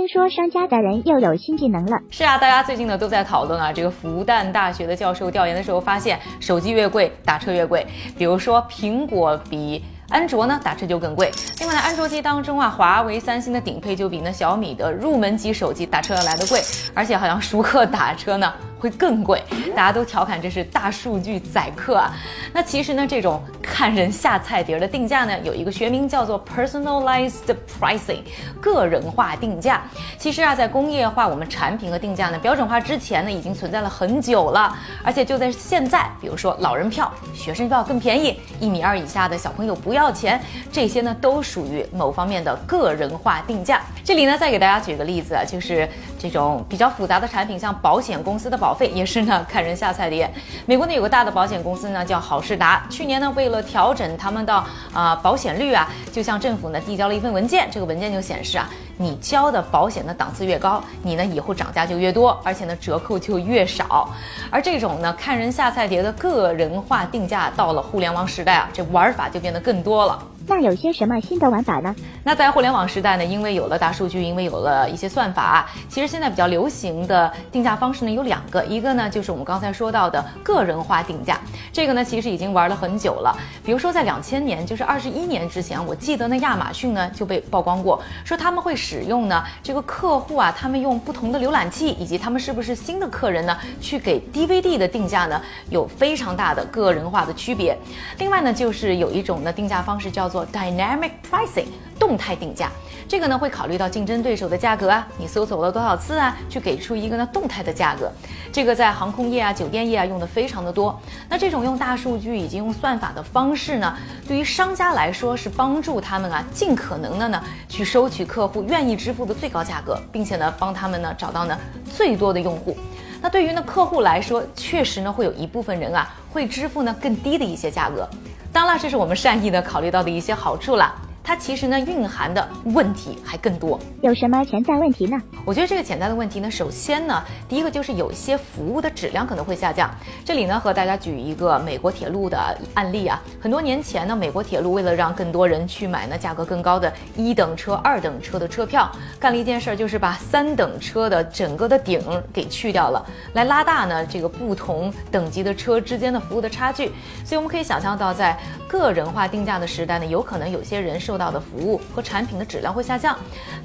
听说商家达人又有新技能了。是啊，大家最近呢都在讨论啊，这个复旦大学的教授调研的时候发现，手机越贵，打车越贵。比如说苹果比。安卓呢打车就更贵。另外呢，安卓机当中啊，华为、三星的顶配就比那小米的入门级手机打车要来的贵，而且好像熟客打车呢会更贵。大家都调侃这是大数据宰客啊。那其实呢，这种看人下菜碟的定价呢，有一个学名叫做 personalized pricing，个人化定价。其实啊，在工业化我们产品和定价呢标准化之前呢，已经存在了很久了。而且就在现在，比如说老人票、学生票更便宜，一米二以下的小朋友不要。钱，这些呢都属于某方面的个人化定价。这里呢再给大家举个例子啊，就是这种比较复杂的产品，像保险公司的保费也是呢看人下菜碟。美国呢有个大的保险公司呢叫好事达，去年呢为为了调整他们的啊保险率啊，就向政府呢递交了一份文件。这个文件就显示啊，你交的保险的档次越高，你呢以后涨价就越多，而且呢折扣就越少。而这种呢看人下菜碟的个人化定价，到了互联网时代啊，这玩法就变得更。多了。那有些什么新的玩法呢？那在互联网时代呢，因为有了大数据，因为有了一些算法，其实现在比较流行的定价方式呢有两个，一个呢就是我们刚才说到的个人化定价，这个呢其实已经玩了很久了。比如说在两千年，就是二十一年之前，我记得呢亚马逊呢就被曝光过，说他们会使用呢这个客户啊，他们用不同的浏览器，以及他们是不是新的客人呢，去给 DVD 的定价呢有非常大的个人化的区别。另外呢就是有一种呢定价方式叫做 Dynamic pricing，动态定价，这个呢会考虑到竞争对手的价格啊，你搜索了多少次啊，去给出一个呢动态的价格。这个在航空业啊、酒店业啊用的非常的多。那这种用大数据以及用算法的方式呢，对于商家来说是帮助他们啊尽可能的呢去收取客户愿意支付的最高价格，并且呢帮他们呢找到呢最多的用户。那对于呢客户来说，确实呢会有一部分人啊会支付呢更低的一些价格。当然，这是我们善意的考虑到的一些好处了。它其实呢蕴含的问题还更多，有什么潜在问题呢？我觉得这个潜在的问题呢，首先呢，第一个就是有一些服务的质量可能会下降。这里呢和大家举一个美国铁路的案例啊，很多年前呢，美国铁路为了让更多人去买呢价格更高的一等车、二等车的车票，干了一件事儿，就是把三等车的整个的顶给去掉了，来拉大呢这个不同等级的车之间的服务的差距。所以我们可以想象到，在个人化定价的时代呢，有可能有些人受到的服务和产品的质量会下降。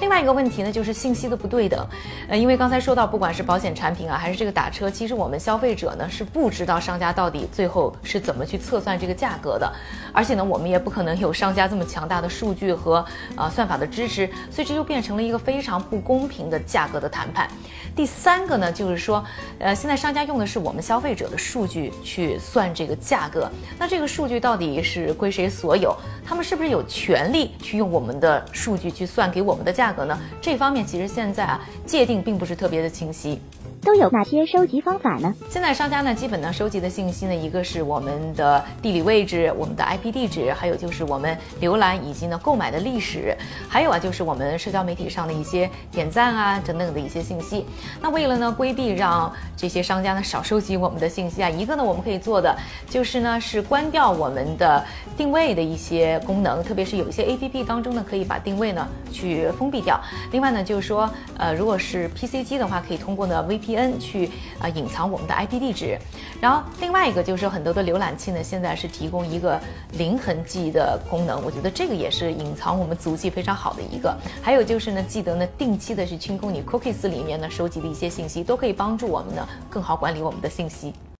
另外一个问题呢，就是信息的不对等。呃，因为刚才说到，不管是保险产品啊，还是这个打车，其实我们消费者呢是不知道商家到底最后是怎么去测算这个价格的。而且呢，我们也不可能有商家这么强大的数据和呃算法的支持，所以这就变成了一个非常不公平的价格的谈判。第三个呢，就是说，呃，现在商家用的是我们消费者的数据去算这个价格，那这个数据到底是归谁所有？他们是不是有权利？去用我们的数据去算给我们的价格呢？这方面其实现在啊界定并不是特别的清晰。都有哪些收集方法呢？现在商家呢，基本呢收集的信息呢，一个是我们的地理位置，我们的 IP 地址，还有就是我们浏览以及呢购买的历史，还有啊就是我们社交媒体上的一些点赞啊等等的一些信息。那为了呢规避让这些商家呢少收集我们的信息啊，一个呢我们可以做的就是呢是关掉我们的定位的一些功能，特别是有一些 APP 当中呢可以把定位呢去封闭掉。另外呢就是说，呃如果是 PC 机的话，可以通过呢 VPN。N 去啊隐藏我们的 IP 地址，然后另外一个就是很多的浏览器呢，现在是提供一个零痕迹的功能，我觉得这个也是隐藏我们足迹非常好的一个。还有就是呢，记得呢定期的去清空你 cookies 里面呢收集的一些信息，都可以帮助我们呢更好管理我们的信息。